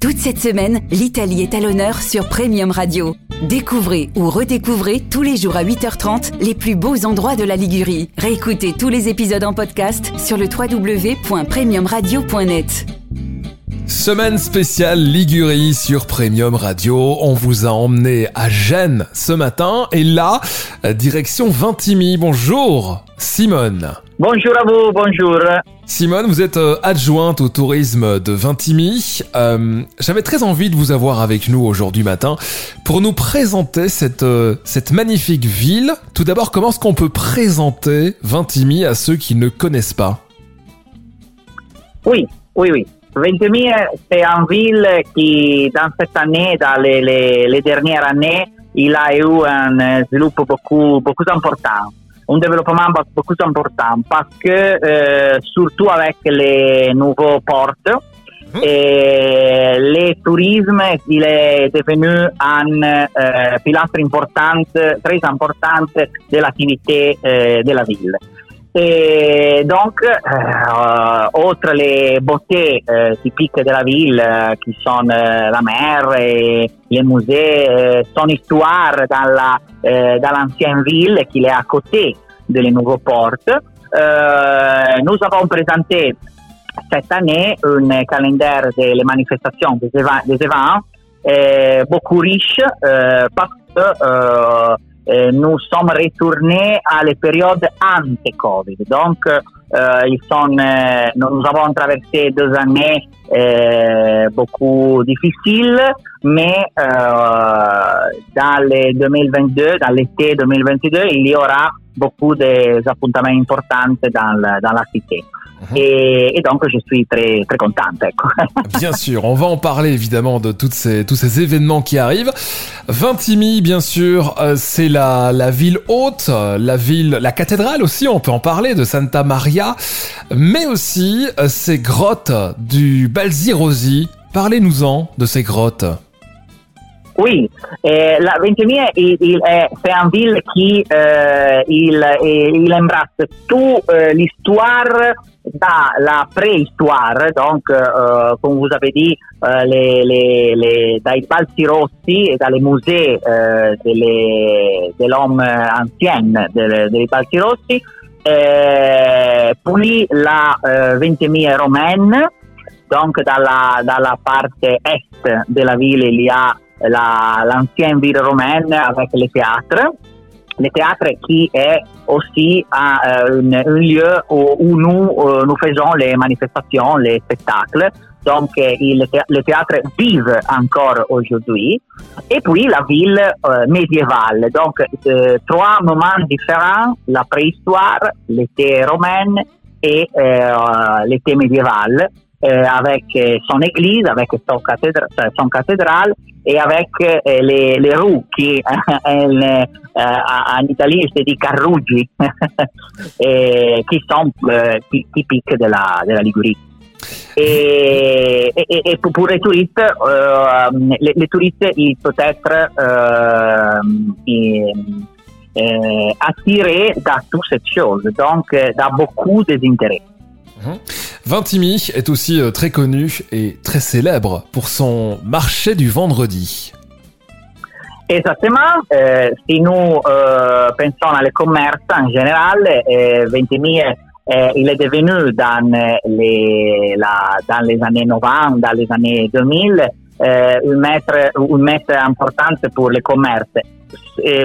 Toute cette semaine, l'Italie est à l'honneur sur Premium Radio. Découvrez ou redécouvrez tous les jours à 8h30 les plus beaux endroits de la Ligurie. Réécoutez tous les épisodes en podcast sur le www.premiumradio.net. Semaine spéciale Ligurie sur Premium Radio. On vous a emmené à Gênes ce matin et là, direction Vintimille. Bonjour, Simone. Bonjour à vous, bonjour. Simone, vous êtes euh, adjointe au tourisme de Vintimille. Euh, J'avais très envie de vous avoir avec nous aujourd'hui matin pour nous présenter cette, euh, cette magnifique ville. Tout d'abord, comment est-ce qu'on peut présenter Vintimille à ceux qui ne connaissent pas? Oui, oui, oui. Vintimille, c'est une ville qui, dans cette année, dans les, les, les dernières années, il a eu un développement beaucoup, beaucoup important. un développement beaucoup important parce que euh, surtout avec les nouveaux portes, mmh. et le tourisme il est devenu un euh, pilastre important, très important de l'activité euh, de la ville. Et donc, euh, outre les beautés euh, typiques de la ville, euh, qui sont la mer et les musées, son histoire dans, la, dans l'ancienne ville qui est à côté de les nouveaux portes, nous avons présenté cette année un manifestations, des, éva- des événements beaucoup riche parce que euh, nous sommes retournés à la période ante-Covid. Donc, euh, ils sont, euh, nous avons traversé deux années euh, beaucoup difficiles, mais euh, dans les 2022, dans l'été 2022, il y aura beaucoup d'appuntaments importants dans dans la cité. Et, et, donc je suis très très contente. Ecco. bien sûr, on va en parler évidemment de toutes ces, tous ces événements qui arrivent. Vintimille, bien sûr, euh, c'est la, la ville haute, la ville, la cathédrale aussi, on peut en parler de Santa Maria, mais aussi euh, ces grottes du Balzirosi. Parlez-nous-en de ces grottes. Oui, eh, la Ventimiglia il, il, c'est une ville qui euh, il, il embrasse. Toute euh, l'histoire dans la préhistoire, donc euh, comme vous avez dit, euh, les, les, les, dai balzi rossi et dans les musées euh, de l'homme ancien dei balzi rossi, puis la Ventimiglia romaine, donc dans la, dans la partie est de la ville il y a l'ancienne ville romaine avec les théâtres. Les théâtres qui est aussi un, un, un lieu où, où nous, euh, nous faisons les manifestations, les spectacles. Donc, il, le théâtre vive encore aujourd'hui. Et puis, la ville euh, médiévale. Donc, euh, trois moments différents, la préhistoire, l'été romaine et l'été médiéval. Avec son église, avec son, cathédra son cathédrale et avec les, les rues qui en, en Italie se dit carruggi, qui sont typiques de la, de la Ligurie. Et, et, et, pour les touristes, euh, les, les, touristes, ils peuvent être euh, euh, attirés dans toutes ces choses, donc dans beaucoup d'intérêts. Mmh. Vintimille est aussi très connu et très célèbre pour son marché du vendredi. Exactement. Euh, si nous euh, pensons au commerce en général, euh, Ventimille il est devenu dans les, la, dans les années 90, dans les années 2000, un maître, un maître important pour le commerce.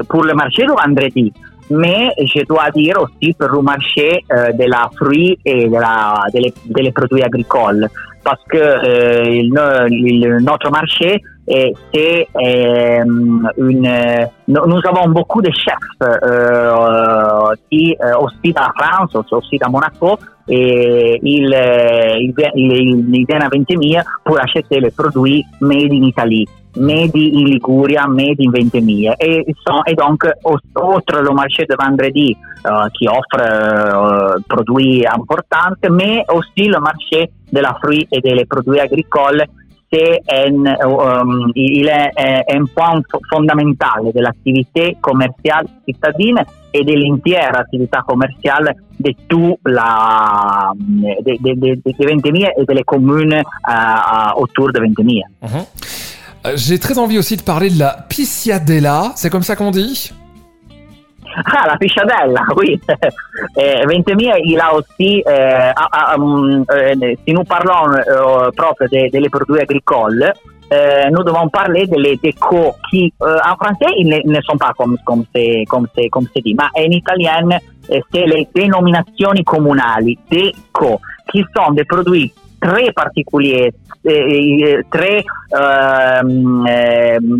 pour le marché du vendredi, mais je dois dire aussi pour le marché euh, de la fruits et de la, de les, de les produits agricoles parce que euh, il, notre marché c'est euh, une nous avons beaucoup de chefs euh, qui aussi en France aussi à Monaco et ils, ils, ils, ils viennent à Ventimiglia pour acheter les produits made in Italy medi in Liguria, medi in Ventimiglia. Et, et donc, outre le marché de vendredi euh, qui offre euh, produits importants, mais aussi le marché de la fruit et des produits agricoles, c'est un, um, il est un point fondamentale dell'attività commerciale cittadina e dell'intera attività commerciale di tutta la de, de, de, de Ventimiglia et communes autour de Ventimiglia. Uh -huh. J'ai très envie aussi de parler de la Pisciadella, c'est comme ça qu'on dit? Ah, la pisciadella, oui. eh, Ventimiglia, il a aussi, eh, um, eh, si nous parlons eh, proprio de, delle agricoles, euh, nous devons parler des déco qui, euh, en français, ils ne, sont pas comme, comme c'est comme comme dit, mais en italien, c'est les dénominazioni comunali, déco, qui sont des produits très particuliers, très euh,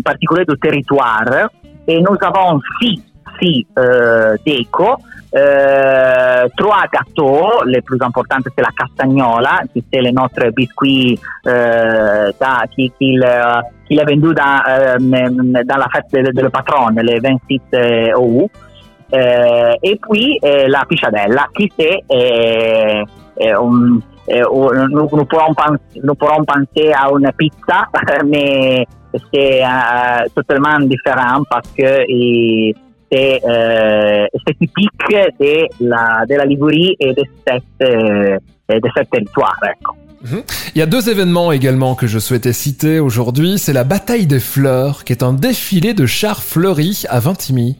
particuliers du territoire, et nous avons six aussi euh, déco. Euh, trois gâteaux, le plus important c'est la castagnola, qui c'est le notre biscuit euh, da, qui, qui, le, qui l'a vendu dans, euh, dans la fête de, de le patron, le 26 août. Euh, et puis euh, la pichadella, qui c'est euh, un, nous, nous, pourrons penser, nous pourrons penser à une pizza, mais c'est totalement différent parce que et, c'est euh, typique de la, de la Ligurie et de, cette, euh, de ce territoire. Ecco. Mhm. Il y a deux événements également que je souhaitais citer aujourd'hui. C'est la bataille des fleurs, qui est un défilé de chars fleuris à Vintimille.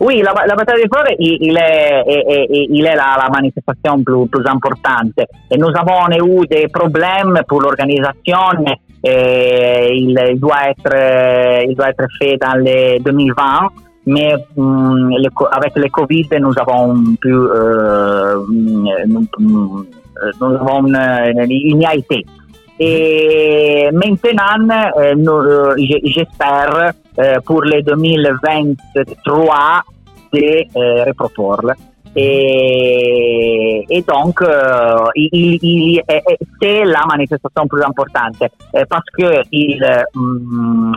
Oui, la, la bataille des fleurs, il, il, est, il est la, la manifestation plus, plus importante. Et nous avons eu des problèmes pour l'organisation il, il, doit être, il doit être fait dans les 2020, mais hum, le, avec le Covid, nous avons pu, euh, nous, nous avons, il n'y a été. Maintenant, euh, j'espère pour les 2023 de euh, reproporre. Et, et, donc euh, il, il, c'est la manifestation plus importante euh, parce que il, mm,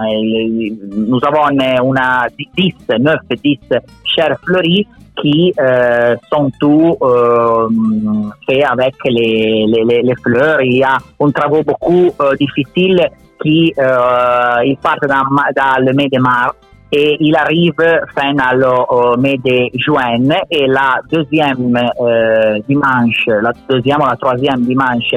nous avons una 10, 9, 10 chers fleuris qui euh, sont tous euh, faits avec les, les, les, fleurs. Il y a un travail beaucoup euh, difficile qui il part dans, dans le mai de mars et il arrive fin au mai de juin et la deuxième euh, dimanche, la deuxième ou la troisième dimanche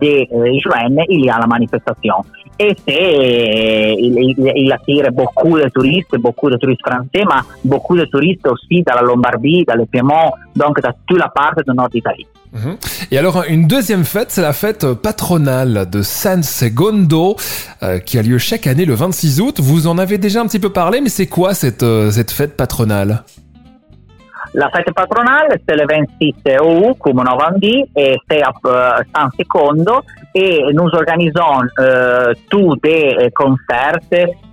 de euh, juin, il y a la manifestation. Et c'est, il, il, attire beaucoup de touristes, beaucoup de touristes français, mais beaucoup de touristes aussi dans la Lombardie, dans le Piémont, donc dans toute la part du nord d'Italie. Mhm. Et alors, une deuxième fête, c'est la fête patronale de San Segondo, euh, qui a lieu chaque année le 26 août. Vous en avez déjà un petit peu parlé, mais c'est quoi cette, euh, cette fête patronale? La fête patronale, c'est le 26 août, comme on a dit, et c'est à euh, San Secondo, et nous organisons euh, tous des concerts,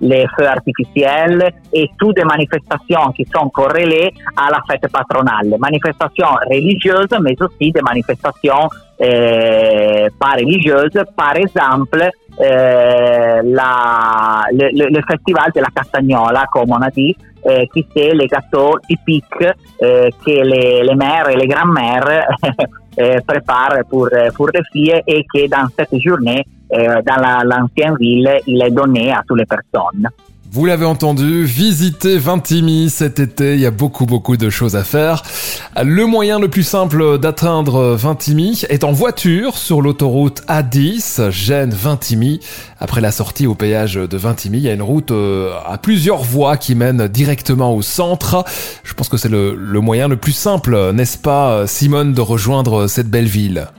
les feux artificiels et toutes des manifestations qui sont corrélées à la fête patronale. Manifestations religieuses, mais aussi des manifestations euh, pas religieuses. Par exemple, euh, la, le, le, festival de la Castagnola, comme on a dit, euh, qui c'est les gâteaux typiques euh, que les, les mères et les grands-mères euh, préparent pour, pour les filles et que dans cette journée, dans l'ancienne ville, il est donné à toutes les personnes. Vous l'avez entendu, visitez Vintimille cet été, il y a beaucoup beaucoup de choses à faire. Le moyen le plus simple d'atteindre Vintimille est en voiture sur l'autoroute A10 Gênes-Vintimille. Après la sortie au péage de Vintimille, il y a une route euh, à plusieurs voies qui mène directement au centre. Je pense que c'est le, le moyen le plus simple, n'est-ce pas Simone, de rejoindre cette belle ville?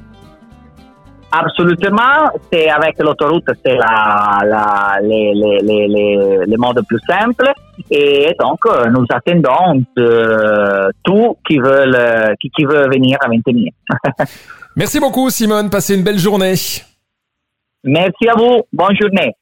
Absolument, c'est avec l'autoroute, c'est la, la, les, les, les, les, modes plus simples. Et donc, nous attendons de, tout qui veulent, qui, qui veut venir à Ventimille. Merci beaucoup, Simone. Passez une belle journée. Merci à vous. Bonne journée.